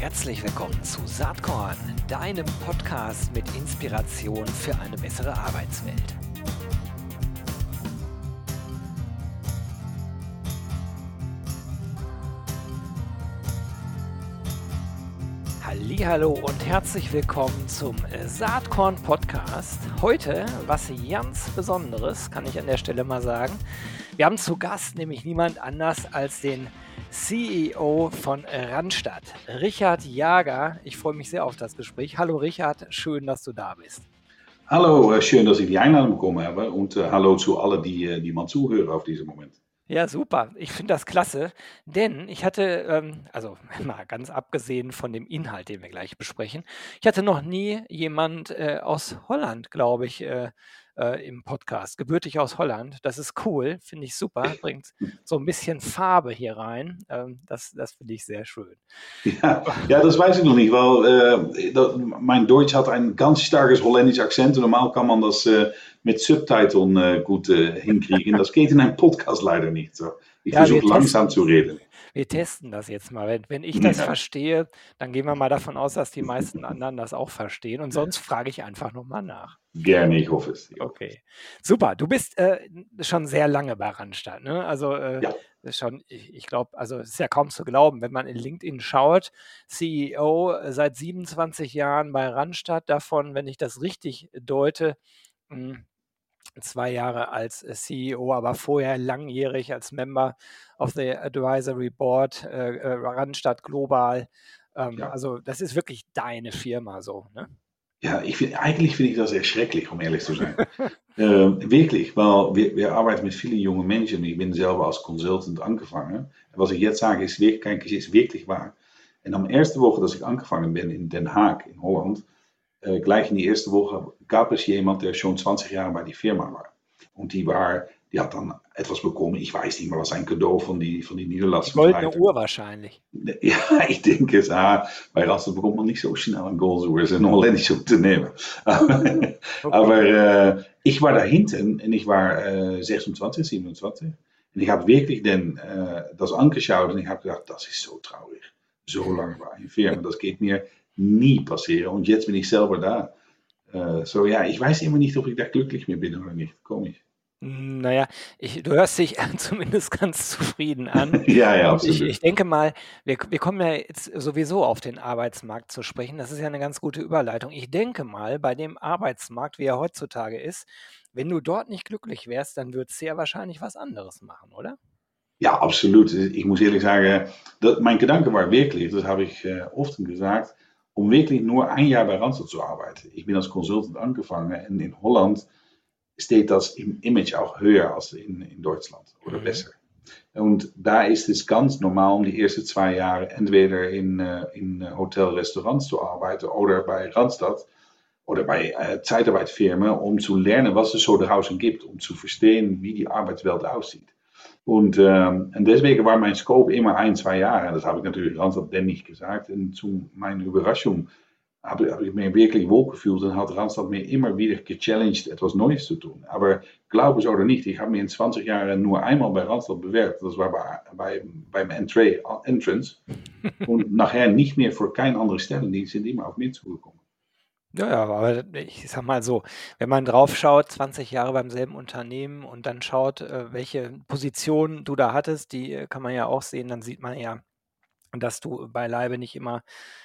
Herzlich willkommen zu Saatkorn, deinem Podcast mit Inspiration für eine bessere Arbeitswelt. Hallo und herzlich willkommen zum Saatkorn Podcast. Heute was ganz Besonderes, kann ich an der Stelle mal sagen. Wir haben zu Gast nämlich niemand anders als den CEO von Randstadt, Richard Jager. Ich freue mich sehr auf das Gespräch. Hallo Richard, schön, dass du da bist. Hallo, äh, schön, dass ich die Einladung bekommen habe und uh, hallo zu allen, die, äh, die man zuhören auf diesem Moment. Ja, super. Ich finde das klasse, denn ich hatte, ähm, also mal ganz abgesehen von dem Inhalt, den wir gleich besprechen, ich hatte noch nie jemand äh, aus Holland, glaube ich, äh, äh, im Podcast, gebürtig aus Holland. Das ist cool, finde ich super, bringt so ein bisschen Farbe hier rein. Ähm, das das finde ich sehr schön. Ja, ja, das weiß ich noch nicht, weil äh, dat, mein Deutsch hat ein ganz starkes holländisches Akzent. Normal kann man das äh, mit Subtiteln äh, gut hinkriegen. Das geht in einem Podcast leider nicht. So. Ich ja, versuche langsam zu reden wir testen das jetzt mal. Wenn, wenn ich das verstehe, dann gehen wir mal davon aus, dass die meisten anderen das auch verstehen. Und sonst frage ich einfach nochmal nach. Gerne, ich hoffe es. Okay, super. Du bist äh, schon sehr lange bei Randstadt. Ne? Also äh, ja. schon, ich, ich glaube, also es ist ja kaum zu glauben, wenn man in LinkedIn schaut, CEO seit 27 Jahren bei Randstadt, davon, wenn ich das richtig deute, mh, hm, zwei Jahre als äh, CEO, aber vorher langjährig als Member of the Advisory Board, äh, äh, Randstadt Global. Ähm, ja. Also das ist wirklich deine Firma so, ne? Ja, ich find, eigentlich finde ich das erschrecklich, um ehrlich zu sein. äh, wirklich, weil wir, wir, arbeiten mit vielen jungen Menschen. Ich bin selber als Consultant angefangen. Und was ich jetzt sage, ist wirklich, ist wirklich wahr. En am erste Woche, dass ich angefangen bin in Den Haag, in Holland, gleich in die erste Woche gab es jemand, der schon 20 Jahre bei die Firma war. Und die war, die hat dann etwas bekommen, ich weiß nicht mehr, was ein Cadeau von die, von die Niederlassung. Goldene Uhr wahrscheinlich. Ja, ich denke es. Ah, bei Rastad bekommt man nicht so schnell ein Goldsuhr, es ist ein holländisches Unternehmen. okay. Aber äh, ich war da hinten und ich war äh, 26, 27. Und ich habe wirklich den, äh, das angeschaut und ich habe gedacht, das ist so traurig. So lange war eine Firma, das geht mir nie passieren. Und jetzt bin ich selber da. Äh, so ja, ich weiß immer nicht, ob ich da glücklich mit bin oder nicht. Komisch. Hm, naja, ich, du hörst dich zumindest ganz zufrieden an. ja, ja, absolut. Ich, ich denke mal, wir, wir kommen ja jetzt sowieso auf den Arbeitsmarkt zu sprechen. Das ist ja eine ganz gute Überleitung. Ich denke mal, bei dem Arbeitsmarkt, wie er heutzutage ist, wenn du dort nicht glücklich wärst, dann würdest du ja wahrscheinlich was anderes machen, oder? Ja, absolut. Ich muss ehrlich sagen, mein Gedanke war wirklich, das habe ich äh, oft gesagt, um wirklich nur ein Jahr bei Randstad zu arbeiten. Ich bin als Consultant angefangen und in Holland steht das im Image auch höher als in, in Deutschland oder mhm. besser. Und da ist es ganz normal, um die ersten zwei Jahre entweder in, in Hotel, Restaurants zu arbeiten oder bei Randstad oder bei äh, Zeitarbeitsfirmen, um zu lernen, was es so draußen gibt, um zu verstehen, wie die Arbeitswelt aussieht. Und, ähm, und deswegen war mein Scope immer ein, zwei Jahre. Das habe ich natürlich Randstad dann nicht gesagt. Und zu meiner Überraschung habe, habe ich mir wirklich wohl gefühlt und hat Randstad mir immer wieder gechallenged, etwas Neues zu tun. Aber glaube es oder nicht, ich habe mir in 20 Jahren nur einmal bei Randstad bewerbt. Das war bei, bei, beim Entry, Entrance. und nachher nicht mehr für keine andere Stellen. Die sind immer auf mir zugekommen. Ja, ja, aber ich sag mal so, wenn man drauf schaut, 20 Jahre beim selben Unternehmen und dann schaut, äh, welche Position du da hattest, die äh, kann man ja auch sehen, dann sieht man ja, dass du beileibe nicht immer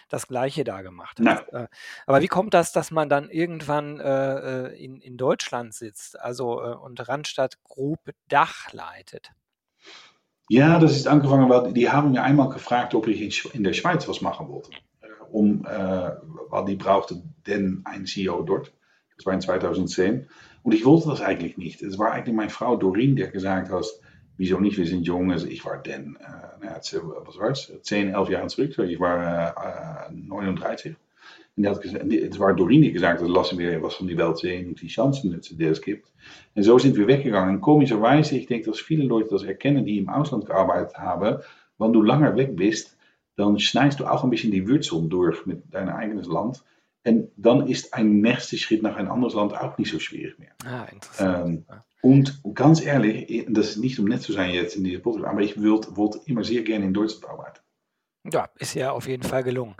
das Gleiche da gemacht hast. Äh, aber wie kommt das, dass man dann irgendwann in, in Deutschland sitzt, also und Randstadt Group Dach leitet? Ja, das ist angefangen, weil die haben mir einmal gefragt, ob ich in der Schweiz was machen wollte um, äh, weil die brauchte denn ein CEO dort. Das war in 2010. Und ich wollte das eigentlich nicht. Es war eigentlich meine Frau Doreen, die gesagt hat, wieso nicht, wir sind jung. Also ich war dann, äh, was war es, 10, 11 Jahre zurück. Ich war äh, 39. Und had gezegd, het die gesagt hat, lassen wir was von die Welt sehen und die Chancen, die es gibt. Und so sind wir weggegangen. Und komischerweise, ich denke, dass viele Leute das erkennen, die im Ausland gearbeitet haben, wenn du langer weg bist, dann schneidest du auch ein bisschen die Wurzeln durch mit deinem eigenes Land. Und dann ist ein nächster Schritt nach ein anderes Land auch nicht so schwierig mehr. Ah, interessant. Ähm, und ganz ehrlich, das ist nicht um nett zu sein jetzt in dieser Podcast, aber ich wollte immer sehr gerne in Deutschland arbeiten. Ja, ist ja auf jeden Fall gelungen.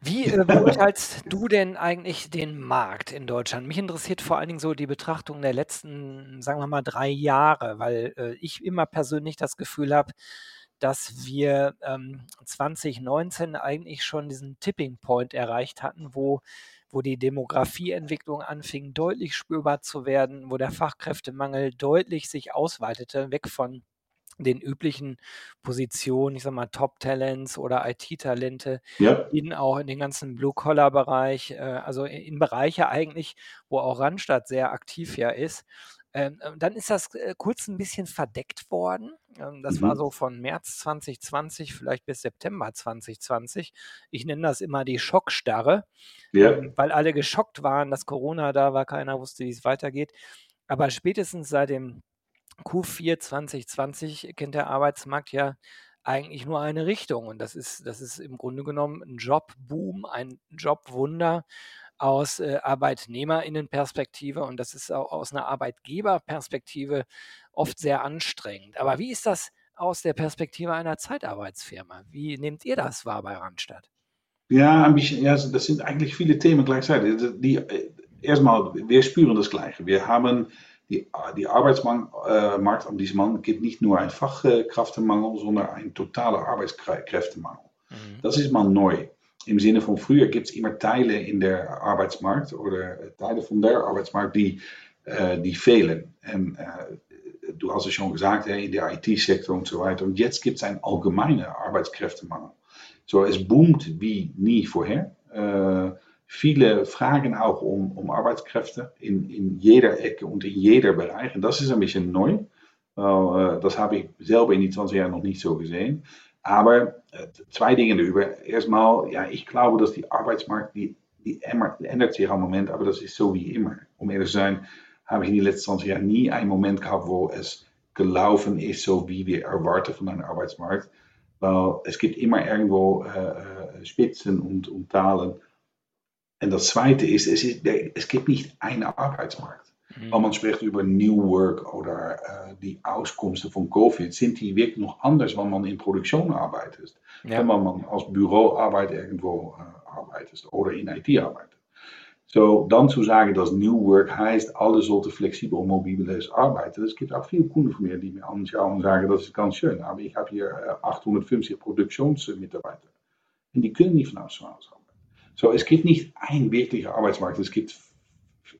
Wie äh, beurteilst du denn eigentlich den Markt in Deutschland? Mich interessiert vor allen Dingen so die Betrachtung der letzten, sagen wir mal, drei Jahre, weil äh, ich immer persönlich das Gefühl habe, dass wir ähm, 2019 eigentlich schon diesen Tipping Point erreicht hatten, wo, wo die Demografieentwicklung anfing deutlich spürbar zu werden, wo der Fachkräftemangel deutlich sich ausweitete, weg von den üblichen Positionen, ich sage mal Top-Talents oder IT-Talente, Ja. in auch in den ganzen Blue-Collar-Bereich, äh, also in Bereiche eigentlich, wo auch Randstadt sehr aktiv ja ist. Ähm, ähm, dann ist das äh, kurz ein bisschen verdeckt worden. Ähm, das war Mhm. so von März 2020 vielleicht bis September 2020. Ich nenne das immer die Schockstarre, Ja. ähm, weil alle geschockt waren, dass Corona da war, keiner wusste, wie es weitergeht. Aber spätestens seit dem Q4 2020 kennt der Arbeitsmarkt ja eigentlich nur eine Richtung und das ist das ist im Grunde genommen 'n Jobboom, ein Jobwunder aus, äh, Arbeitnehmerinnenperspektive und das ist auch aus 'ner Arbeitgeberperspektive oft sehr anstrengend. Aber wie ist das aus der Perspektive einer Zeitarbeitsfirma? Wie nehmt ihr das wahr bei Randstad? Ja, ein bisschen, ja, das sind eigentlich viele Themen gleichzeitig. Die, die, äh, erstmal, wir spüren das Gleiche. Wir haben die, die Arbeitsmarkt äh, an diesem Mann gibt nicht nur einen Fachkräftemangel, sondern einen totalen Arbeitskräftemangel. Mhm. Das ist mal neu. Im Sinne von früher gibt es immer Teile in der Arbeitsmarkt oder Teile von der Arbeitsmarkt die, äh, die fehlen. Und äh, du hast es schon gesagt, in der IT-Sektor und so weiter. Und jetzt gibt es einen allgemeinen Arbeitskräftemangel. So, es boomt wie nie vorher. Äh, viele fragen auch um, in, in jeder Ecke und in jeder Bereich. Und das ist ein bisschen neu. Das habe ich selber in die 20 Jahren noch nicht so gesehen. Aber äh, zwei Dinge darüber. Erstmal, ja, ich glaube, dass die Arbeitsmarkt, die, die ändert sich am Moment, aber das ist so wie immer. Um ehrlich zu sein, habe ich in den letzten 20 Jahren nie einen Moment gehabt, wo es gelaufen ist, so wie wir erwarten von einem Arbeitsmarkt. Weil es gibt immer irgendwo äh, Spitzen und, und Talen. Und das Zweite ist, es, ist, es gibt nicht einen Arbeitsmarkt. Mhm. Wenn man spricht über New Work oder äh, die Auskomsten von Covid, sind die wirklich noch anders, wenn man in Produktion arbeitet. Ja. Wenn man als Büroarbeit irgendwo äh, arbeitet oder in IT arbeitet. So, dann zu sagen, dass New Work heißt, alle sollten flexibel und mobiles arbeiten. Es gibt auch viele Kunden von mir, die mir anschauen und sagen, das ist ganz schön, aber ich habe hier 850 Produktionsmitarbeiter. Und die können nicht von Hause arbeiten. So, es gibt nicht einen wirklichen Arbeitsmarkt, es gibt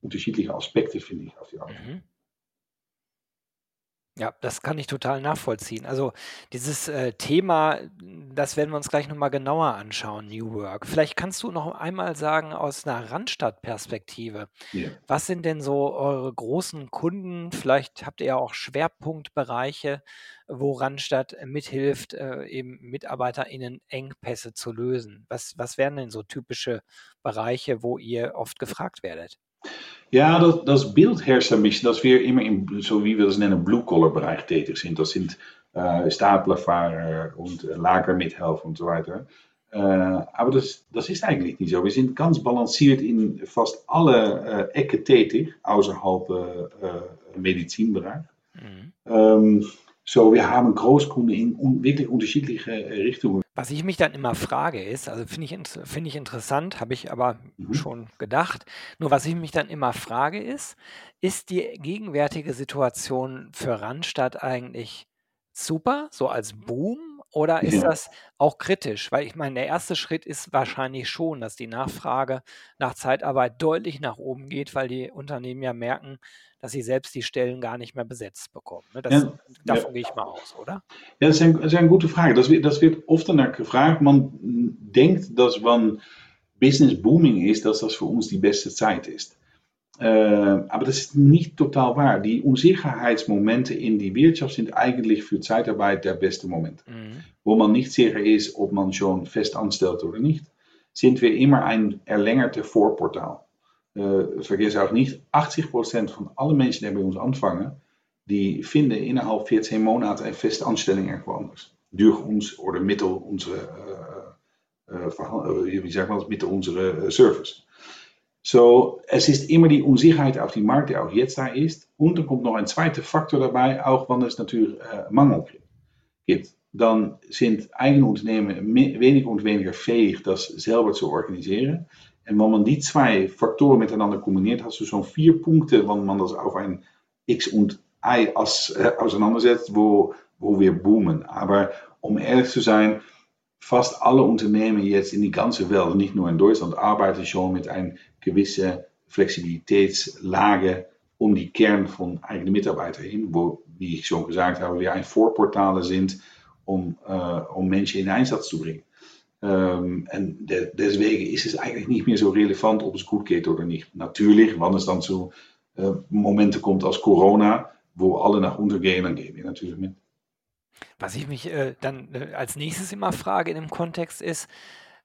unterschiedliche Aspekte, finde ich, auf die Arbeit. Mhm. Ja, das kann ich total nachvollziehen. Also dieses äh, Thema, das werden wir uns gleich nochmal genauer anschauen, New Work. Vielleicht kannst du noch einmal sagen aus einer Randstadtperspektive, Ja. was sind denn so eure großen Kunden? Vielleicht habt ihr ja auch Schwerpunktbereiche, wo Randstadt mithilft, äh, eben MitarbeiterInnen Engpässe zu lösen. Was, was wären denn so typische Bereiche, wo ihr oft gefragt werdet? Ja, dat, das Bild herrscht ein bisschen, dass wir immer in, so wie wir das nennen, Blue-Collar-Bereich tätig sind. Das sind äh, Staplerfahrer und äh, Lagermithelfer und so weiter. Äh, aber das, das ist eigentlich nicht so. Wir sind ganz balanciert in fast alle äh, Ecken tätig, außerhalb äh, äh, Medizinbereich. Mhm. Ähm, so, wir haben Großkunden in un wirklich unterschiedliche äh, Richtungen. Was ich mich dann immer frage ist, also finde ich, finde ich interessant, habe ich aber Mhm. schon gedacht. Nur was ich mich dann immer frage ist, ist die gegenwärtige Situation für Randstadt eigentlich super, so als Boom, oder ist Ja. das auch kritisch? Weil ich meine, der erste Schritt ist wahrscheinlich schon, dass die Nachfrage nach Zeitarbeit deutlich nach oben geht, weil die Unternehmen ja merken, dass sie selbst die Stellen gar nicht mehr besetzt bekommen. Ne? Das, Ja, ja. davon gehe ich mal aus, oder? Ja, das ist, een, dat is een gute Frage. Das wird, das wird oft danach gefragt. Man denkt, dass wenn Business booming ist, dass das für uns die beste Zeit ist. Äh, aber das ist nicht total wahr. Die Unsicherheitsmomente in die Wirtschaft sind eigentlich für Zeitarbeit der beste Moment. Mhm. Wo man nicht sicher ist, ob man schon fest anstellt oder nicht, sind wir immer ein erlängerte Vorportal. Äh, vergiss auch nicht, 80% von allen Menschen, die bei uns anfangen, die finden innerhalb 14 Monate eine feste Anstellung irgendwo anders. Durch uns oder mittel unsere, äh, äh, verha- äh, wie sagt man das, mittel unsere äh, Service. So, es ist immer die Unsicherheit auf die Markt, die auch jetzt da ist. Und dann kommt noch ein zweiter Faktor dabei, auch wenn es natürlich äh, Mangel gibt. dann sind eigene Unternehmen weniger und weniger fähig, das selber zu organisieren. En wenn man die zwei Faktoren miteinander kombiniert, hast du zo'n vier Punkte, wenn man das auf ein X und Y äh, auseinandersetzt, wo, wo wir boomen. Aber um ehrlich zu sein, fast alle Unternehmen jetzt in die ganze Welt, nicht nur in Deutschland, arbeiten schon mit einer gewissen Flexibilitätslage um die Kern von eigenen Mitarbeitern hin, wo, wie ich schon gesagt habe, wir ein Vorportale sind, um, äh, in Einsatz zu bringen. Um, en de, deswegen ist es eigentlich nicht mehr so relevant, ob es gut geht oder nicht. Natürlich, wann es dann zu äh, Momenten kommt als Corona, wo alle nach unten gehen, dann gehen wir natürlich mit. Was ich mich äh, dann äh, als nächstes immer frage in dem Kontext ist,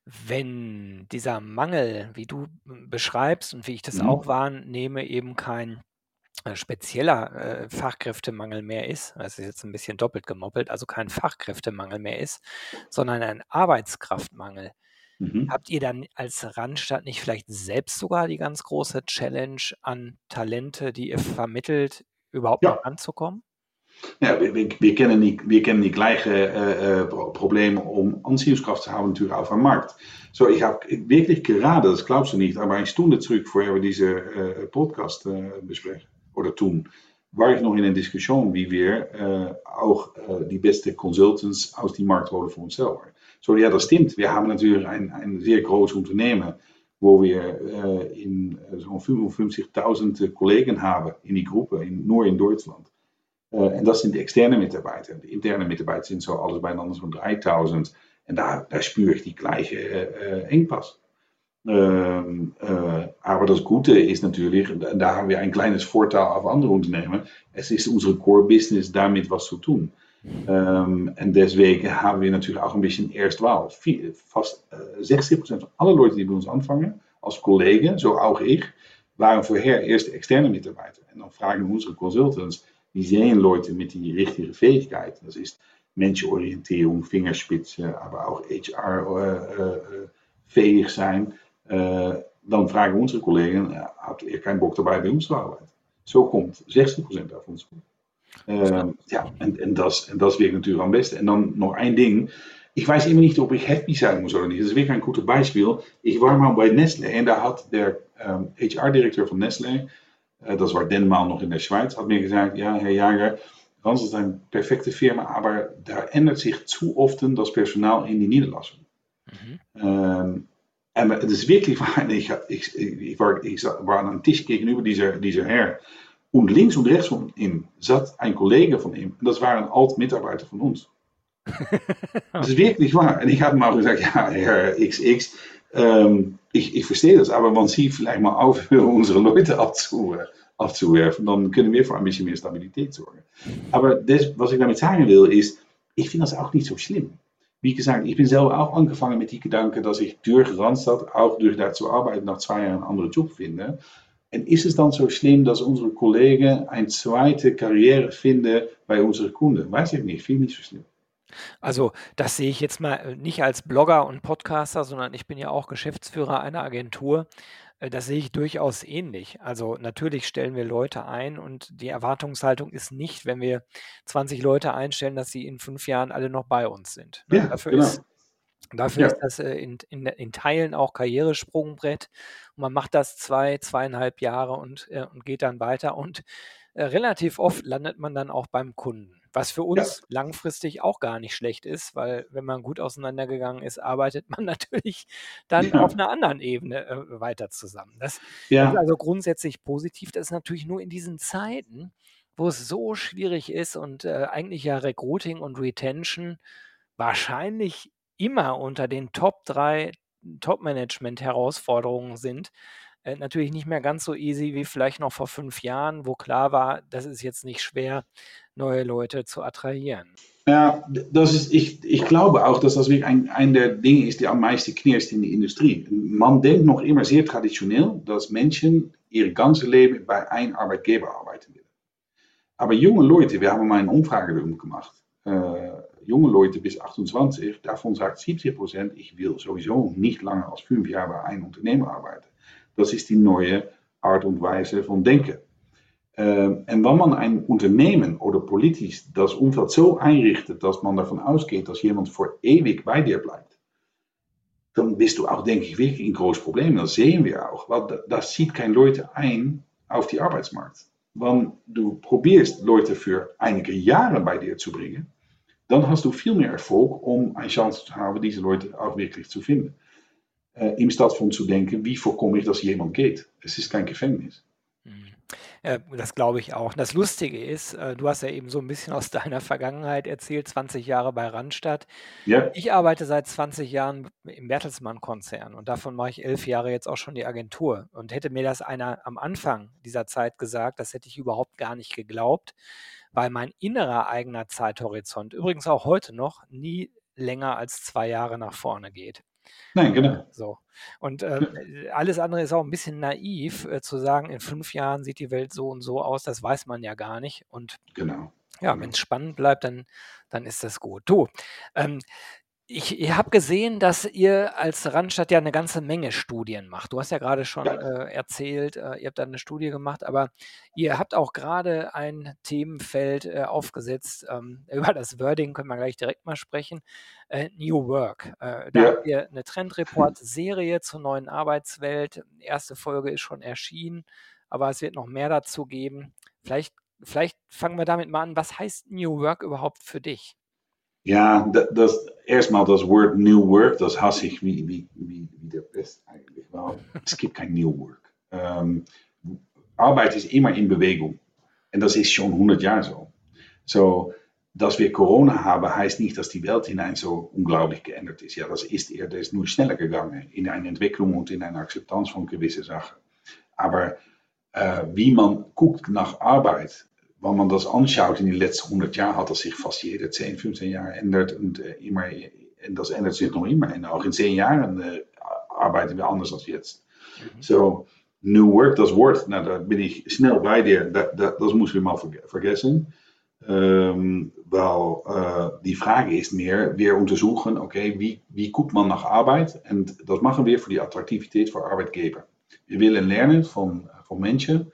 wenn dieser Mangel, wie du beschreibst und wie ich das mhm. auch wahrnehme, eben kein äh, spezieller äh, Fachkräftemangel mehr ist, das ist jetzt ein bisschen doppelt gemoppelt, also kein Fachkräftemangel mehr ist, sondern ein Arbeitskraftmangel. Mhm. Habt ihr dann als Randstadt nicht vielleicht selbst sogar die ganz große Challenge an Talente, die ihr vermittelt, überhaupt ja. ranzukommen? Ja, wir, wir, kennen die, wir kennen die gleichen äh, äh, Probleme um Anziehungskraft zu haben natürlich auf dem Markt. So, ich habe wirklich gerade, das glaubst du nicht, aber eine Stunde zurück, vorher wir diese äh, Podcast äh, besprechen oder tun, war ich noch in een Diskussion, wie wir auch die beste Consultants aus die Markt holen für uns selber. So, ja, das stimmt. Natürlich ein, ein sehr großes Unternehmen, wo wir äh, in zo'n 55.000 Kollegen haben in die Gruppe, in, in Deutschland. En dat zijn de externe Mitarbeiter. De interne Mitarbeiter sind so alles beieinander zo'n 3000. En daar, daar spüre die gleiche Engpass. Ähm, äh, aber das Gute ist natürlich, da haben wir ein kleines Vorteil auf andere Unternehmen, es ist unsere Core-Business damit was zu tun. Ähm, en deswegen haben wir natürlich auch ein bisschen Erstwahl. Fast äh, 60% von allen Leuten, die bei uns anfangen, als Kollegen, so auch ich, waren vorher eerst externe Mitarbeiter. En dan vragen unsere Consultants, die Leute mit die richtige Fähigkeit. Das ist Menschenorientierung, Fingerspitze, aber auch HR-fähig äh, äh, sein. Uh, dan vragen onze collega's, had er geen bok erbij bij ons te arbeiden. Zo komt 60% af ons goed. Ja, en, en, dat is, dat is weer natuurlijk am beste. En dan nog één ding. Ik weiß immer nicht, ob ich happy sein muss oder nicht. Das ist wirklich ein gutes Beispiel. Ich war mal bei Nestle en daar had der ähm, HR-Direktor van Nestle, äh, das war Denmal noch in der Schweiz, hat mir gesagt, ja, Herr Jager, Rans ist eine perfekte Firma, aber da ändert sich zu oft das Personal in die Niederlassung. Mhm. Ähm, En het is wirklich waar. Ich, ich, ich, war, ich war an einem Tisch gegenüber dieser, dieser Herr. Und links und rechts von ihm zat ein Kollege von ihm. Und das war ein alt Mitarbeiter von uns. das ist wirklich wahr. Und ich habe ihm auch gesagt, ja, Herr XX, ähm, ich, ich verstehe das, aber man sieht vielleicht mal für unsere Leute abzu, abzuwerfen, dann können wir für ein bisschen mehr Stabilität sorgen. Aber das, was ich damit sagen will, ist, ich finde das auch nicht so schlimm. wie gesagt, ich bin selber auch angefangen mit die Gedanken, dass ich durch Randstad, auch durch da zu arbeiten, nach zwei Jahren einen anderen Job finde. En ist es dann so schlimm, dass unsere Kollegen eine zweite Karriere finden bei unseren Kunden? Weiß ich nicht, finde ich nicht so schlimm. Also, das sehe ich jetzt mal äh, nicht als Blogger und Podcaster, sondern ich bin ja auch Geschäftsführer einer Agentur. Äh, das sehe ich durchaus ähnlich. Also natürlich stellen wir Leute ein und die Erwartungshaltung ist nicht, wenn wir 20 Leute einstellen, dass sie in fünf Jahren alle noch bei uns sind. Ne? Ja, dafür genau. ist, dafür ja. ist das äh, in, in, in, Teilen auch Karrieresprungbrett. Und man macht das zwei, zweieinhalb Jahre und, äh, und geht dann weiter. Und relativ oft landet man dann auch beim Kunden. Was für uns ja. langfristig auch gar nicht schlecht ist, weil wenn man gut auseinandergegangen ist, arbeitet man natürlich dann ja. auf einer anderen Ebene äh, weiter zusammen. Das, ja. das, ist also grundsätzlich positiv. Das ist natürlich nur in diesen Zeiten, wo es so schwierig ist und äh, eigentlich ja Recruiting und Retention wahrscheinlich immer unter den Top 3 Top-Management-Herausforderungen sind, äh, natürlich nicht mehr ganz so easy wie vielleicht noch vor fünf Jahren, wo klar war, das ist jetzt nicht schwer, neue Leute zu attrahieren. Ja, das ist, ich, ich glaube auch, dass das wirklich ein, ein der Dinge ist, die am meisten knirscht in die Industrie. Man denkt noch immer sehr traditionell, dass Menschen ihr ganzes Leben bei einem Arbeitgeber arbeiten willen. Aber junge Leute, wir haben mal eine Umfrage gemacht, äh, junge Leute bis 28, davon sagt 70 Prozent, ich will sowieso nicht länger als fünf Jahre bei einem Unternehmen arbeiten. Das ist die neue Art und Weise von Denken. Ähm, en wenn man ein Unternehmen oder politisch das Umfeld so einrichtet, dass man davon ausgeht, dass jemand voor ewig bei dir bleibt, dann bist du auch, denke ich, wirklich in große Probleme. Das sehen wir auch. Weil das zieht keine Leute ein auf die Arbeitsmarkt. Wenn du probierst, Leute für einige Jahre bei dir zu bringen, dann hast du viel mehr Erfolg, um eine Chance zu haben, diese Leute auch wirklich zu finden. Äh, Im Stadt von zu denken, wie voorkom ich, dass jemand geht? Es ist kein Gefängnis. Das glaube ich auch. Das Lustige ist, äh, du hast ja eben so ein bisschen aus deiner Vergangenheit erzählt, 20 Jahre bei Randstadt. Ja, Ich arbeite seit 20 Jahren im Bertelsmann-Konzern und davon mache ich elf Jahre jetzt auch schon die Agentur. Und hätte mir das einer am Anfang dieser Zeit gesagt, das hätte ich überhaupt gar nicht geglaubt, weil mein innerer eigener Zeithorizont, übrigens auch heute noch, nie länger als zwei Jahre nach vorne geht. Nein, genau. So. Und ähm, alles andere ist auch ein bisschen naiv, äh, zu sagen, in fünf Jahren sieht die Welt so und so aus, das weiß man ja gar nicht. Und Genau. ja, wenn es spannend bleibt, dann, dann ist das gut. Du, ähm, ich, ich habe gesehen, dass ihr als Randstadt ja eine ganze Menge Studien macht. Du hast ja gerade schon Ja, äh, erzählt, äh, ihr habt da eine Studie gemacht, aber ihr habt auch gerade ein Themenfeld äh, aufgesetzt. Ähm, über das Wording können wir gleich direkt mal sprechen. Äh, New Work. Äh, da ja. habt ihr eine Trendreport-Serie zur neuen Arbeitswelt. Erste Folge ist schon erschienen, aber es wird noch mehr dazu geben. Vielleicht, vielleicht fangen wir damit mal an. Was heißt New Work überhaupt für dich? Ja, dat, dat, erstmal Word New Work, das hasse ich wie, wie, wie, wie der Pest eigentlich. Weil es gibt kein New Work. Ähm, Arbeit ist immer in Bewegung. En das ist schon 100 Jahre so. So, dass wir Corona haben, heißt nicht, dass die Welt hinein so unglaublich geändert ist. Ja, das ist eher, das ist nur schneller gegangen in eine Entwicklung und in eine Akzeptanz von gewissen Sachen. Aber äh, wie man guckt nach Arbeit, wenn man das anschaut in den letzten 100 Jahren, hat das sich fast jede 10, 15 Jahre ändert und äh, immer, und das ändert sich noch immer. Und auch in 10 Jahren äh, arbeiten wir anders als jetzt. Mhm. So, New Work, das Wort, nou, da bin ich schnell bei dir, da, da, das müssen wir mal verge vergessen. Ähm, weil äh, die Frage ist mehr, wir untersuchen, okay, wie, wie guckt man nach Arbeit? Und das machen wir für die Attraktivität für Arbeitgeber. Wir willen lernen von, von Menschen,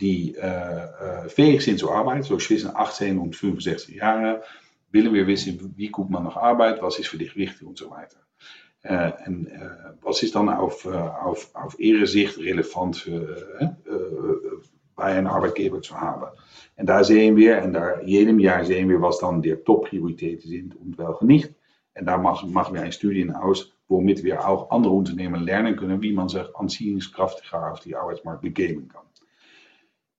die äh, fähig sind zu arbeiten, so zwischen 18 und 65 Jahre, willen wir wissen, wie guckt man nach Arbeit, was ist für dich wichtig und so weiter. Äh, en äh, was ist dann auf, äh, auf, auf relevant für, äh, äh, bei einem Arbeitgeber haben? En daar sehen wir, en daar jedem Jahr sehen wir, was dann die Top-Prioritäten sind und nicht. En daar machen, machen wir eine Studie aus, womit wir auch andere Unternehmen lernen können, wie man sich anziehungskraftiger auf die Arbeitsmarkt begeben kann.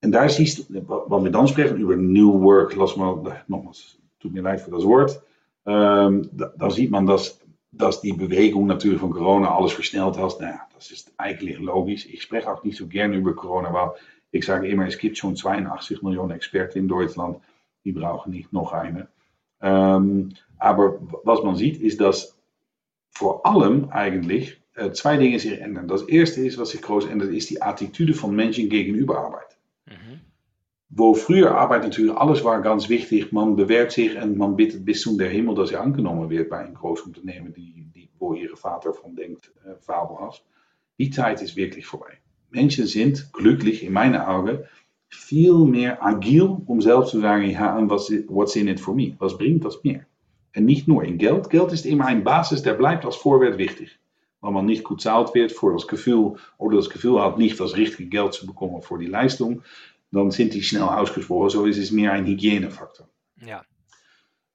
En daar siehst wat wir dann sprechen über New Work, lass mal, nogmaals, tut mir leid für das Wort, ähm, da, da sieht man, dass die Bewegung natürlich von Corona alles versneld hat. Nou ja, das ist eigentlich logisch. Ich spreche auch nicht so gerne über Corona, weil ich sage immer, es gibt schon 82 Millionen Experten in Deutschland, die brauchen nicht noch eine. Ähm, aber was man sieht, ist, dass vor allem eigentlich äh, zwei Dinge sich ändern. Das erste ist, was sich groß ändert, ist die Attitüde von Menschen gegenüber Arbeit. Wo früher Arbeit natürlich alles war ganz wichtig, man bewerbt sich en man bittet bis zum der Himmel, dass er angenommen wird bei einem großen Unternehmen, die, die, wo ihre Vater von denkt, äh, fabelhaft. Die Zeit ist wirklich vorbei. Menschen sind glücklich, in meinen Augen, viel mehr agil, um selbst zu sagen, ja, en was, what's in it for me? Was bringt das mir? En nicht nur in Geld. Geld ist immer ein Basis, der bleibt als Vorwert wichtig. Wenn man nicht zahlt wird für das Gefühl, oder das Gefühl hat, nicht das richtige Geld zu bekommen für die Leistung, dann sind die schnell ausgesprochen. So ist es mehr ein Hygienefaktor. Ja.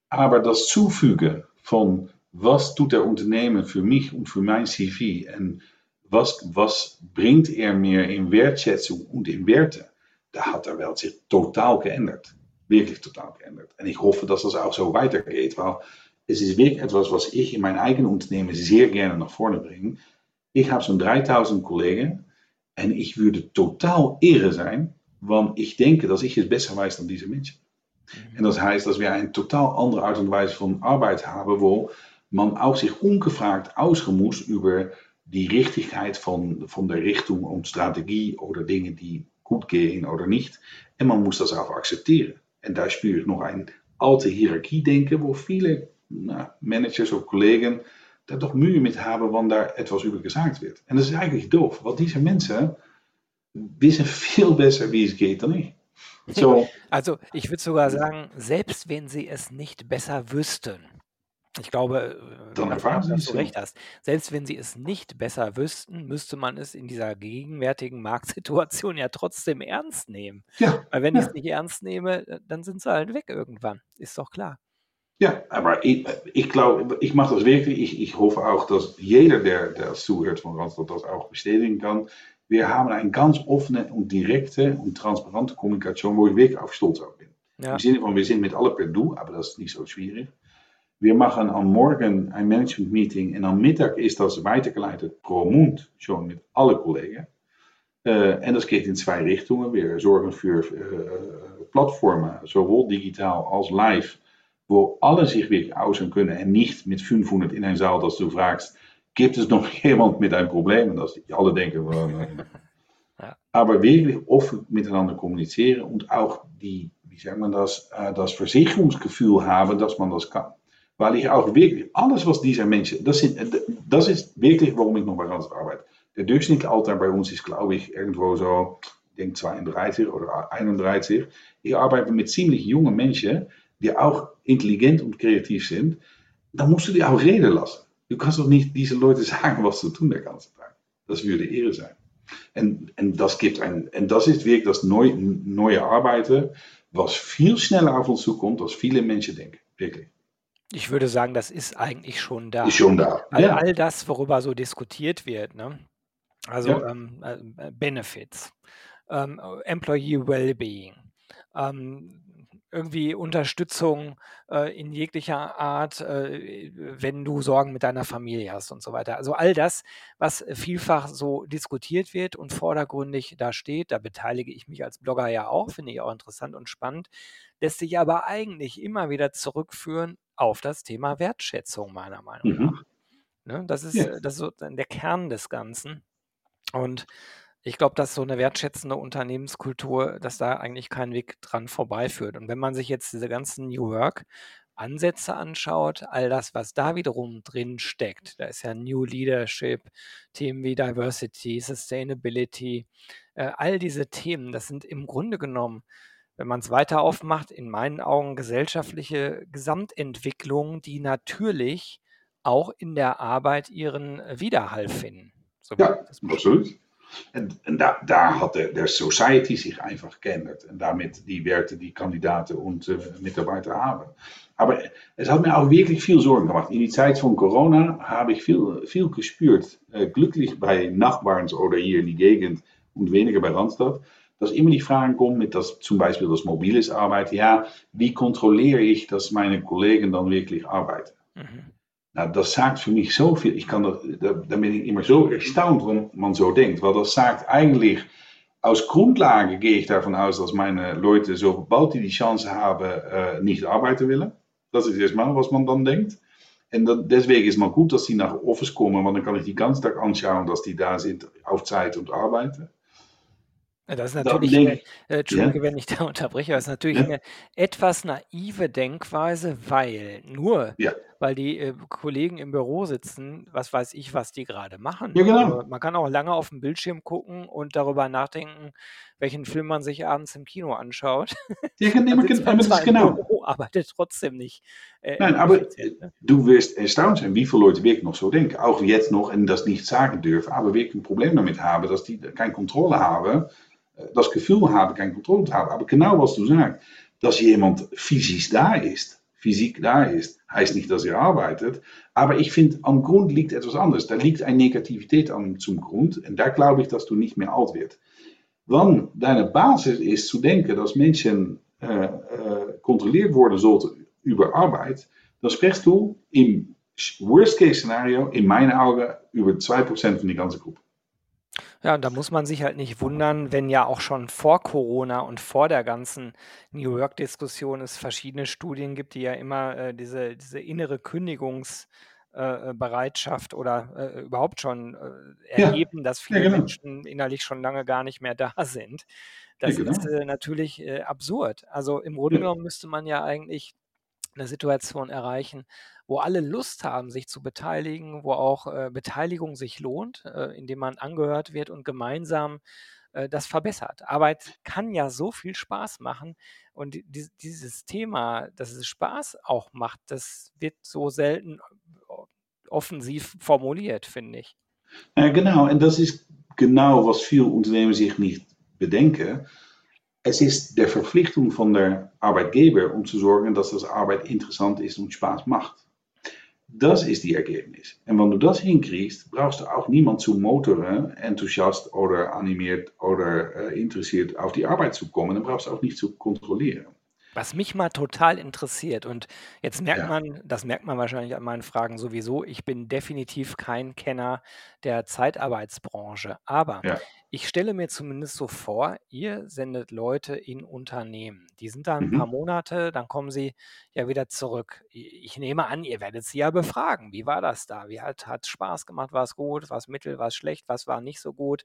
Aber das Zufügen von was tut der Unternehmen für mich und für mein CV en was, was bringt er mir in Wertschätzung und in Werte, da hat der Welt sich total geändert. Wirklich total geändert. En ich hoffe, dass das auch so weitergeht, weil es ist wirklich etwas, was ich in mein eigenes Unternehmen sehr gerne nach vorne bringe. Ich habe zo'n 3000 Kollegen en ich würde total irre sein, want ich denke, dass ich es besser weiß dan diese Menschen. Mhm. En dat heißt, dass wir eine total andere Art und Weise von Arbeit haben, wo man auch sich ungefragt ausgemoest über die Richtigkeit von, von der Richtung und Strategie oder Dinge, die gut gehen oder nicht. En man muss das auch akzeptieren. En daar spüre ich noch ein alte Hierarchie-denken, wo viele nou, Managers of Kollegen daar toch Mühe mit haben, wann daar etwas über gesagt wird. En dat is eigenlijk doof, want diese Menschen wissen veel besser, wie es geht dan ich. So. Also ich würde sogar sagen, selbst wenn sie es nicht besser wüssten, ich glaube, äh, Dann erfahren Sie dass es du ja. recht hast. Selbst wenn sie es nicht besser wüssten, müsste man es in dieser gegenwärtigen Marktsituation ja trotzdem ernst nehmen. Ja, Weil wenn ich es ja. nicht ernst nehme, äh, dann sind sie halt weg irgendwann. Ist doch klar. Ja, aber ich, ich glaube, ich mache das wirklich. Ich, ich hoffe auch, dass jeder, der, der zuhört von Randstad, das auch bestätigen kann. Wir haben eine ganz offene und direkte und transparente Kommunikation, wo ich wirklich auf stolz auf bin. Ja. Im Sinne von, wir sind mit alle per Du, aber das ist nicht so schwierig. Wir machen am Morgen ein Management-Meeting und am Mittag ist das weitergeleitet pro Mund, schon mit alle Kollegen. Äh, en dat geht in zwei Richtungen. Wir sorgen für äh, Plattformen, sowohl digital als live, wo alle sich wirklich äußern können und nicht mit 500 in een Saal, dass du fragst, gibt es noch jemand mit einem Problem? Und dass die alle denken, well, Ja. aber wirklich offen miteinander kommunizieren und auch die, wie sagt man das, äh, das Versicherungsgefühl haben, dass man das kann. Weil ich auch wirklich, alles was diese Menschen, das, sind, das ist wirklich, warum ich noch bei Randstad arbeite. Der Durchschnittsalter bei uns ist, glaube ich, irgendwo so, ich denke 32 oder 31. Ich arbeite mit ziemlich jungen Menschen, die auch intelligent und kreativ sind. Dan musst du die auch reden lassen. Du kannst doch nicht diese Leute sagen, was zu tun der ganze Tag. Das würde Ehre sein. En, en, das gibt ein, en das ist wirklich das neu, neue Arbeiten, was viel schneller auf uns zukommt, als viele Menschen denken. Wirklich. Ich würde sagen, das ist eigentlich schon da. Ist schon da. All, Ja. all das, worüber so diskutiert wird, ne? also Ja. ähm, äh, Benefits, ähm, Employee Wellbeing, ähm, irgendwie Unterstützung äh, in jeglicher Art, äh, wenn du Sorgen mit deiner Familie hast und so weiter. Also all das, was vielfach so diskutiert wird und vordergründig da steht, da beteilige ich mich als Blogger ja auch, finde ich auch interessant und spannend, lässt sich aber eigentlich immer wieder zurückführen auf das Thema Wertschätzung, meiner Meinung Mhm. nach. Ne? Das ist, Ja. äh, das ist so der Kern des Ganzen. Und ich glaube, dass so eine wertschätzende Unternehmenskultur, dass da eigentlich kein Weg dran vorbeiführt. Und wenn man sich jetzt diese ganzen New Work-Ansätze anschaut, all das, was da wiederum drin steckt, da ist ja New Leadership, Themen wie Diversity, Sustainability, äh, all diese Themen, das sind im Grunde genommen, wenn man es weiter aufmacht, in meinen Augen gesellschaftliche Gesamtentwicklungen, die natürlich auch in der Arbeit ihren Widerhall finden. So Ja, ich das absoluut. En, en had de, de society zich einfach geändert. En damit die Werte, die Kandidaten und äh, Mitarbeiter haben. Aber es hat mir auch wirklich viel Sorgen gemacht. In die Zeit von Corona habe ich viel, viel gespürt. Äh, glücklich bei Nachbarns oder hier in die Gegend und weniger bei Randstad. Dass immer die Fragen kommen mit das, zum Beispiel das mobiles Arbeiten. Ja, wie kontrolliere ich, dass meine Kollegen dann wirklich arbeiten? Mhm. Nou, dat zaakt voor mij zoveel. Ik kan dat, dat, dan ben ik immer zo erstaunt, man zo denkt. Want dat zaakt eigenlijk, als Grundlage gehe ich davon aus, dass meine Leute, sobald die die Chance haben, äh, nicht arbeiten willen. Das ist erstmal, was man dann denkt. En dat, deswegen ist mal gut, dass die nach Office kommen, want dan kan ich die ganzen Tag anschauen, dass die da sind auf Zeit und arbeiten. Ja, Das ist natürlich, eine, äh, Entschuldige, wenn ich da unterbreche, das ist natürlich Ja. eine etwas naive Denkweise, weil nur Ja. weil die äh, Kollegen im Büro sitzen, was weiß ich, was die gerade machen. Ja, genau. Also man kann auch lange auf den Bildschirm gucken und darüber nachdenken, welchen Film man sich abends im Kino anschaut. ja, maar man zwar im genau. Büro, arbeitet trotzdem nicht äh, Nein, aber. Ne? du wirst erstaunt sein, wie viele Leute wirklich noch so denken. Auch jetzt noch en das nicht sagen dürfen, aber wirklich ein Problem damit haben, dass die keine Kontrolle haben, das Gefühl haben, keine Kontrolle zu haben. Aber genau was du sagst, dass jemand physisch da ist, Physik da ist, heißt nicht, dass er arbeitet. Aber ich finde, am Grund liegt etwas anderes. Da liegt eine Negativität an, zum Grund. Und da glaube ich, dass du nicht mehr alt wird. Wann deine Basis ist zu denken, dass Menschen äh, äh, kontrolliert worden sollten über Arbeit, dann sprichst du im Worst-Case-Szenario in meinen Augen über 2% von die ganze Gruppe. Ja, und da muss man sich halt nicht wundern, wenn ja auch schon vor Corona und vor der ganzen New Work-Diskussion es verschiedene Studien gibt, die ja immer äh, diese, diese innere Kündigungsbereitschaft oder äh, überhaupt schon äh, Ja. erheben, dass Ja, viele genau. Menschen innerlich schon lange gar nicht mehr da sind. Das Ja, genau. ist äh, natürlich äh, absurd. Also im Grunde Ja. genommen müsste man ja eigentlich eine Situation erreichen, wo alle Lust haben, sich zu beteiligen, wo auch äh, Beteiligung sich lohnt, äh, indem man angehört wird und gemeinsam äh, das verbessert. Arbeit kann ja so viel Spaß machen und die, dieses Thema, dass es Spaß auch macht, das wird so selten offensiv formuliert, finde ich. Ja, genau, und das ist genau, was viele Unternehmen sich nicht bedenken. Es ist der Verpflichtung von der Arbeitgeber, um zu sorgen, dass das Arbeit interessant ist und Spaß macht. Das ist die Ergebnis. Und wenn du das hinkriegst, brauchst du auch niemand zu motoren, enthousiast oder animiert oder äh, interessiert auf die Arbeit zu kommen. Dann brauchst du auch nicht zu kontrollieren. Was mich mal total interessiert und jetzt merkt Ja. man das merkt man wahrscheinlich an meinen Fragen sowieso, ich bin definitiv kein Kenner der Zeitarbeitsbranche. Aber Ja. ich stelle mir zumindest so vor, ihr sendet Leute in Unternehmen. Die sind da ein paar Mhm. Monate, dann kommen sie ja wieder zurück. I ich nehme an, ihr werdet sie ja befragen. Wie war das da? Wie hat hat's Spaß gemacht? War's gut? War's mittel? War's schlecht? Was war nicht so gut?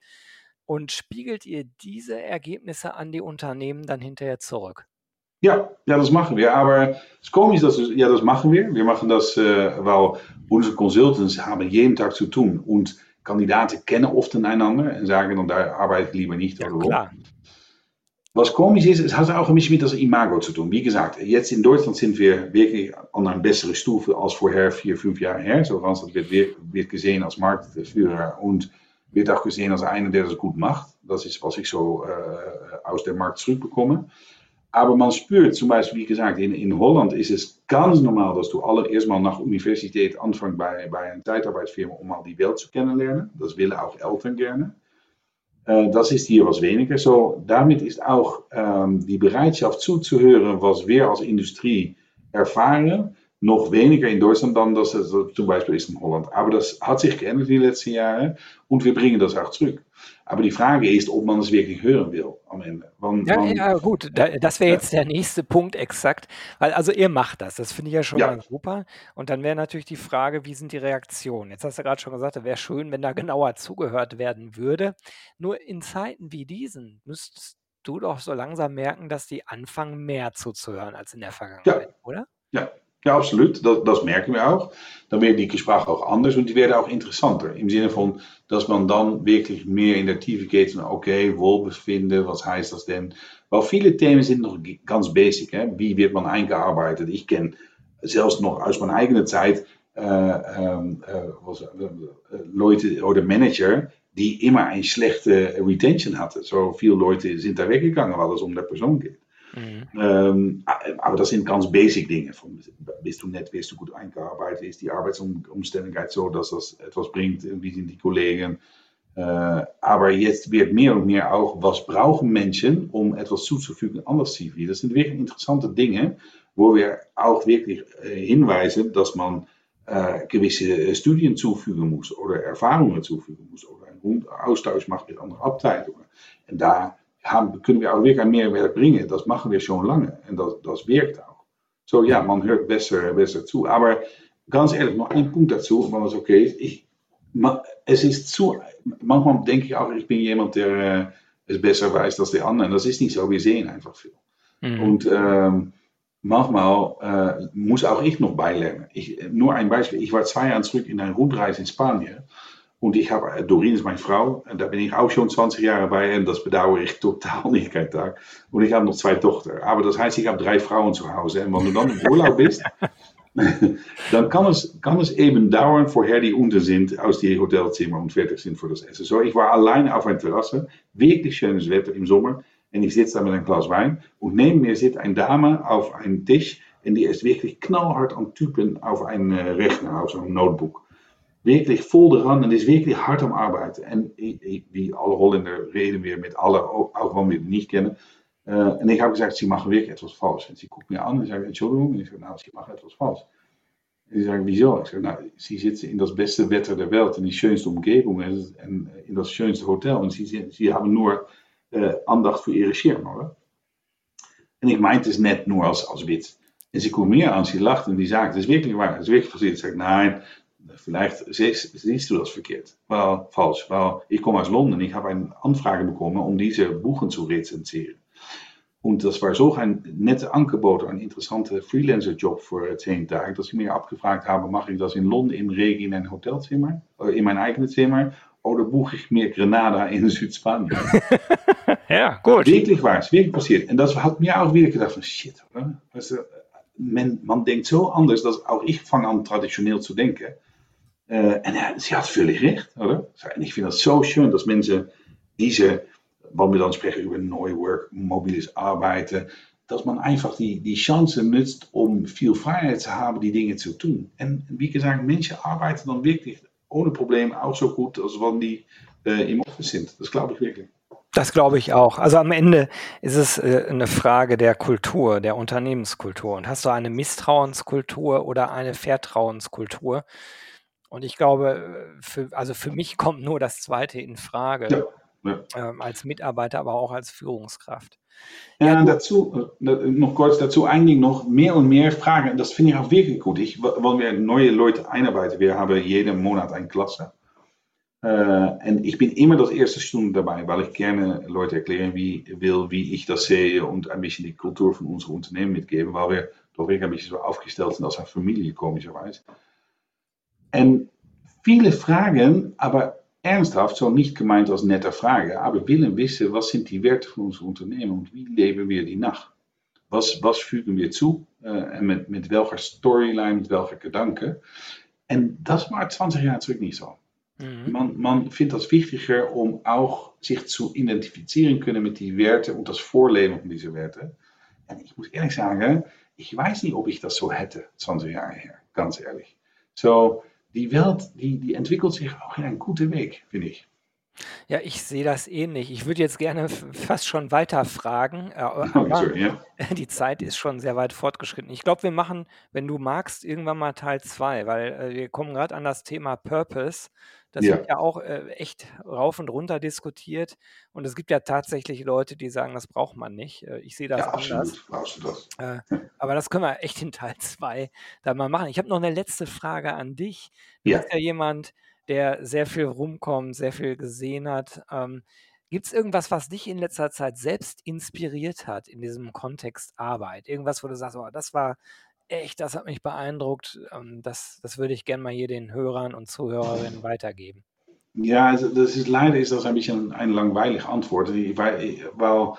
Und spiegelt ihr diese Ergebnisse an die Unternehmen dann hinterher zurück? Ja, ja, das machen wir. Aber es ist komisch, dass wir, ja, das machen wir. Wir machen das, äh, weil unsere Consultants haben jeden Tag zu tun und Kandidaten kennen oft einander und sagen dann, da arbeite ich lieber nicht Ja, klar. Was komisch ist, es hat auch ein bisschen mit das Imago zu tun. Wie gesagt, jetzt in Deutschland sind wir wirklich an einer besseren Stufe als vorher, vier, fünf Jahre her. So Randstad wird, weer- wird gesehen als Marktführer und wird auch gesehen als einer, der das gut macht. Das ist, was ich so äh, aus der Markt zurückbekomme. Aber man spürt zum wie gesagt, in, in Holland ist es ganz normal, dass du allereerst mal nach Universität anfängt bei, bei einer Zeitarbeitsfirma, um mal die Welt zu kennenlernen. Das willen auch Eltern gerne. Äh, das ist hier was weniger. So, damit ist auch ähm, die Bereitschaft zuzuhören, was wir als Industrie erfahren, noch weniger in Deutschland dann, dass es zum Beispiel ist in Holland. Aber das hat sich geändert in den letzten Jahren und wir bringen das auch zurück. Aber die Frage ist, ob man es wirklich hören will am Ende. Wann, Ja, wann, ja, gut, da, das wäre Ja. jetzt der nächste Punkt exakt, weil also ihr macht das, das finde ich ja schon Ja. mal super. Und dann wäre natürlich die Frage, wie sind die Reaktionen? Jetzt hast du gerade schon gesagt, wäre schön, wenn da genauer zugehört werden würde. Nur in Zeiten wie diesen müsstest du doch so langsam merken, dass die anfangen, mehr zuzuhören als in der Vergangenheit, oder? Ja, ja absolut. Dat, dat merken wir auch. Dann werden die Gespräche auch anders und die werden auch interessanter. Im Sinne von, dass man dann wirklich mehr in der Tiefe geht und okay, Wohlbefinden, was heißt das denn? Weil viele Themen sind noch ganz basic. Hè? Wie wird man eingearbeitet? Ich kenne selbst noch aus meiner eigenen Zeit äh, was, Leute oder Manager, die immer eine schlechte Retention hatten. So viele Leute sind da weggegangen, es um der Person geht. Mhm. Ähm, aber das sind ganz basic Dinge. Von, bist du nett, wirst du gut eingearbeitet, ist die Arbeitsumstelligkeit so, dass das etwas bringt, wie sind die Kollegen. Äh, aber jetzt wird mehr und mehr auch, was brauchen Menschen, um etwas zuzufügen an das CV. Das sind wirklich interessante Dinge, wo wir auch wirklich äh, hinweisen, dass man äh, gewisse Studien zufügen muss oder Erfahrungen zufügen muss oder einen Austausch macht mit anderen Abteilungen. Und da haben, kunnen wir auch wirklich einen Mehrwert bringen. Das machen wir schon lange und das, das wirkt auch. So ja, man hört besser, besser zu. Aber ganz ehrlich, noch ein Punkt dazu, wenn es okay ist. Ich, es ist zu, manchmal denke ich auch, ich bin jemand, der äh, es besser weiß als der andere. Das ist nicht so, wir sehen einfach viel. Mhm. Und ähm, manchmal äh, muss auch ich noch beilernen. Ich, nur ein Beispiel, ich war zwei Jahre zurück in einer Rundreise in Spanien. Und ich habe, Doreen ist meine Frau, da bin ich auch schon 20 Jahre bei und das bedauere ich total nicht, kein Tag. Und ich habe noch zwei Tochter. Aber das heißt, ich habe drei Frauen zu Hause. Und wenn du dann im Urlaub bist, dann kann es, kann es eben dauern, vorher die unten sind aus die Hotelzimmer und fertig sind für das Essen. So, ich war allein auf einer Terrasse, wirklich schönes Wetter im Sommer. Und ich sitze da mit einem Glas Wein und neben mir sitzt eine Dame auf einem Tisch und die ist wirklich knallhart am Typen auf einem Rechner, auf zo'n Notebook. Wirklich vol dran en is wirklich hard am Arbeiten. En ik, ik, wie alle Holländer reden wir mit alle, wenn wir die nicht kennen. Uh, en ich habe gesagt, sie machen wirklich etwas falsch. Und sie guckt mir an und sagt, Entschuldigung. Und ich sage, nou, sie machen etwas falsch. Und sie sagen, wieso? Ich sage, nou, sie sitzen in das beste Wetter der Welt, in die schönste Umgebung en in das schönste Hotel. Und sie, sie haben nur uh, Andacht für ihre oder? En ik meinte es net nur als, als Witz. En sie guckt mir an, sie lacht und die sagt, das ist wirklich wahr, das ist wirklich passiert. Ich sage, nein, vielleicht siehst du das verkehrt. Weil, falsch, weil ich komme aus London, ich habe eine Anfrage bekommen, um diese Buchen zu rezensieren. Und das war so ein netter Angebot, ein interessanter Freelancer-Job für zehn Tage, dass ich mir abgefragt habe, mache ich das in London im Regen in ein Hotelzimmer, in mein eigenes Zimmer, oder buche ich mir Grenada in Südspanien? ja, gut. Wirklich waar, is wirklich passiert. En dat had mir auch wieder gedacht van shit, oder? Du, man, man denkt so anders, dass auch ich fange an traditionell zu denken. Uh, en sie hat völlig recht, oder? En ik vind dat zo schön, dass mensen diese, wat we dan spreken über Neuwork, mobiles Arbeiten, dass man einfach die, die Chance nutzt, um viel Freiheit zu haben, die Dinge zu tun. En wie gesagt, Menschen arbeiten dann wirklich ohne Probleme auch so gut, als wenn die äh, im Office sind. Das glaube ich wirklich. Das glaube ich auch. Also am Ende ist es äh, eine Frage der Kultur, der Unternehmenskultur. Und hast du eine Misstrauenskultur oder eine Vertrauenskultur? Und ich glaube, für, also für mich kommt nur das Zweite in Frage, ja, ja. Ähm, als Mitarbeiter, aber auch als Führungskraft. Ja, dazu, äh, noch kurz dazu einging noch mehr und mehr Fragen. Das finde ich auch wirklich gut. Ich, wenn wir neue Leute einarbeiten, wir haben jeden Monat eine Klasse. Uh, en ik ben immer das erste Stunde dabei, weil ich gerne Leute erklären wie, will, wie ich das sehe und ein bisschen die Kultur von unserem Unternehmen mitgeben, weil wir doch wirklich ein bisschen so aufgestellt sind als eine Familie, komischerweise. En viele Fragen, aber ernsthaft, so nicht gemeint als nette Frage, aber willen wissen, was sind die Werte von unserem Unternehmen und wie leben wir die nach? Was, was fügen wir zu uh, en met, met welcher Storyline, mit welcher Gedanken? En dat war 20 Jahre zurück nicht so. Mhm. Man, man vindt dat wichtiger om auch sich zu identifizieren können mit die Werte und das Vorleben von diese Werte. En ich muss ehrlich sagen, ich weiß nicht, ob ich das so hätte 20 Jahre her, ganz ehrlich. So, die Welt, die, die entwickelt sich auch in einen guten Weg, finde ich. Ja, ich sehe das ähnlich. Ich würde jetzt gerne fast schon weiter fragen, äh, aber die Zeit ist schon sehr weit fortgeschritten. Ich glaube, wir machen, wenn du magst, irgendwann mal Teil 2, weil äh, wir kommen gerade an das Thema Purpose. Das Ja, wird ja auch äh, echt rauf und runter diskutiert. Und es gibt ja tatsächlich Leute, die sagen, das braucht man nicht. Äh, ich sehe das ja, anders. absolut, absolut. Äh, aber das können wir echt in Teil 2 dann mal machen. Ich habe noch eine letzte Frage an dich. Du Ja, bist ja jemand, der sehr viel rumkommt, sehr viel gesehen hat. Ähm, Gibt es irgendwas, was dich in letzter Zeit selbst inspiriert hat in diesem Kontext Arbeit? Irgendwas, wo du sagst, oh, das war echt, das hat mich beeindruckt. Ähm, das, das würde ich gerne mal hier den Hörern und Zuhörerinnen weitergeben. ja also das ist, leider ist das ein bisschen ein langweilig Antwort. Weil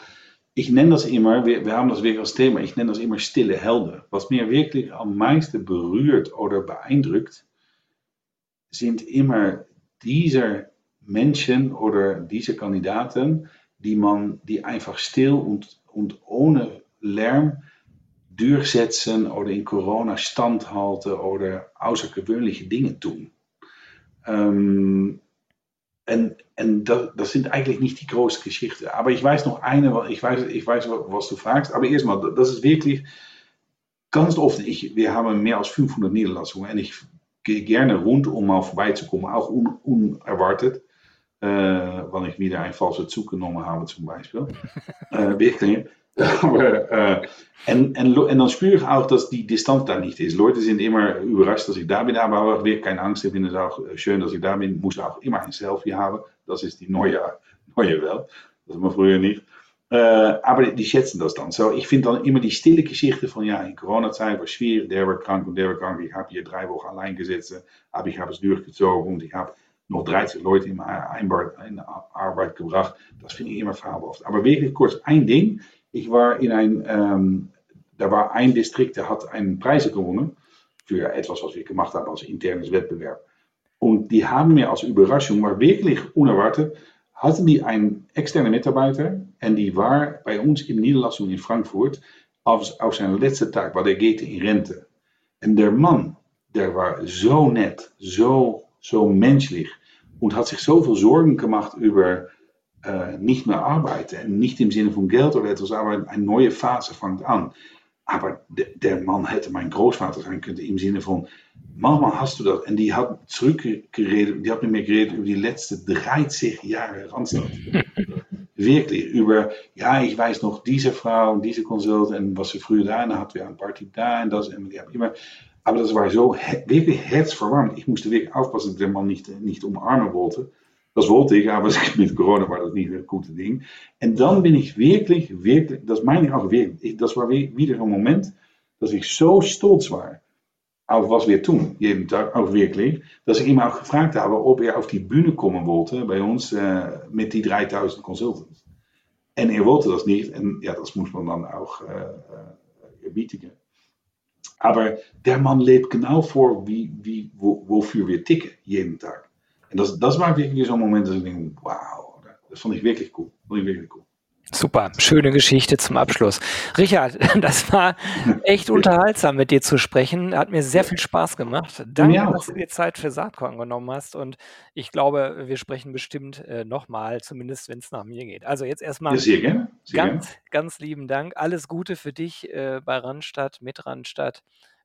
ich nenne das immer, wir, wir haben das wirklich als Thema, ich nenne das immer stille Helden. Was mir wirklich am meisten berührt oder beeindruckt, sind immer diese Menschen oder diese Kandidaten, die man, die einfach still und, und ohne Lärm durchsetzen oder in Corona standhalten oder außergewöhnliche Dinge tun. Ähm, en, en dat, dat sind eigentlich nicht die große Geschichte. Aber ich weiß noch eine, ich weiß, ich weiß, was du fragst, aber erstmal, das ist wirklich ganz oft, ich, wir haben mehr als 500 Niederlassungen und ich gehe gerne rund, um mal vorbeizukommen, auch un, unerwartet, äh, weil ich wieder einen falschen Zug genommen habe zum Beispiel. äh, wirklich. Aber, äh, en, en, en dan spüre ich auch, dass die Distanz da nicht ist. Leute sind immer überrascht, dass ich da bin, aber auch wirklich keine Angst. Ich finde es auch schön, dass ich da bin. Muss auch immer ein Selfie haben. Das ist die neue, neue Welt. Das war früher nicht. Äh, aber die schätzen das dann. So, ich finde dann immer die stille Geschichte von, ja, in Corona-Zeit war schwierig, der war krank und der war krank. Ich habe hier drei Wochen allein gesessen, aber ich habe es durchgezogen und ich habe noch 30 Leute in meine Arbeit gebracht. Das finde ich immer fabelhaft. Aber wirklich kurz, ein Ding. Ich war in ein, ähm, da war ein Distrikt, der hat einen Preis gewonnen für etwas, was wir gemacht haben als internes Wettbewerb. Und die haben mir als Überraschung, maar wirklich unerwartet, hatten die einen externen Mitarbeiter en die war bei uns in Niederlassung in Frankfurt auf, auf zijn letzten Tag, weil der geht in Rente. En der Mann, der war so nett, so, so menschlich und hat sich so viel Sorgen gemacht über äh, nicht mehr arbeiten. Nicht im Sinne von Geld oder etwas, aber eine neue Phase fängt an. Aber de, der Mann hätte mein Großvater sein können im Sinne von, Mama, hast du das? Und die hat zurückgeredet, die hat mit mir geredet über die letzten 30 Jahre Randstad. Wirklich, über, ja, ich weiß noch, diese Frau und diese Consult und was sie früher da, und dann hatten wir eine Party da und das, und die haben immer, aber das war so wirklich herzverwarmend. Ich musste wirklich aufpassen, dass ich den Mann nicht, nicht umarmen wollte. Das wollte ich, aber mit Corona war das nicht ein gutes Ding. Dann bin ich wirklich, wirklich, das meine ich auch das war wieder ein Moment, dass ich so stolz war auf was wir tun, jeden Tag, auch wirklich, dass ich ihn auch gefragt habe, die Bühne kommen wollte bei uns äh, mit die 3000 Consultants. En er wollte das nicht, en ja, das muss man dann auch äh, äh, erbietigen. Aber der Mann lebt genau vor, wie, wie, wo, wofür wir ticken. En dat, dat war wirklich so ein Moment, dass ich denke, wow, das fand ich wirklich cool. Fand ich wirklich cool. Super, schöne Geschichte zum Abschluss. Richard, das war echt unterhaltsam mit dir zu sprechen. Hat mir sehr viel Spaß gemacht. Danke, dass du dir Zeit für Saatkorn genommen hast. Und ich glaube, wir sprechen bestimmt äh, nochmal, zumindest wenn es nach mir geht. Also jetzt erstmal sehr gerne. Sehr ganz, gerne. ganz lieben Dank. Alles Gute für dich äh, bei Randstadt, mit Randstadt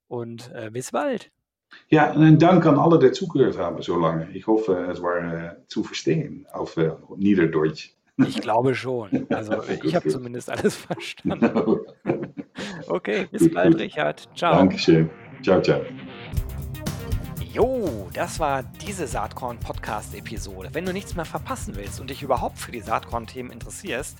und äh, bis bald. Ja, en dank aan alle die zugehört haben so lange. Ich hoffe, es war zu verstehen auf äh, Niederdeutsch. Ich glaube schon. Also ich habe zumindest alles verstanden. Okay, bis bald, Richard. Ciao. Dankeschön. Ciao, ciao. Jo, das war diese Saatkorn-Podcast-Episode. Wenn du nichts mehr verpassen willst und dich überhaupt für die Saatkorn-Themen interessierst,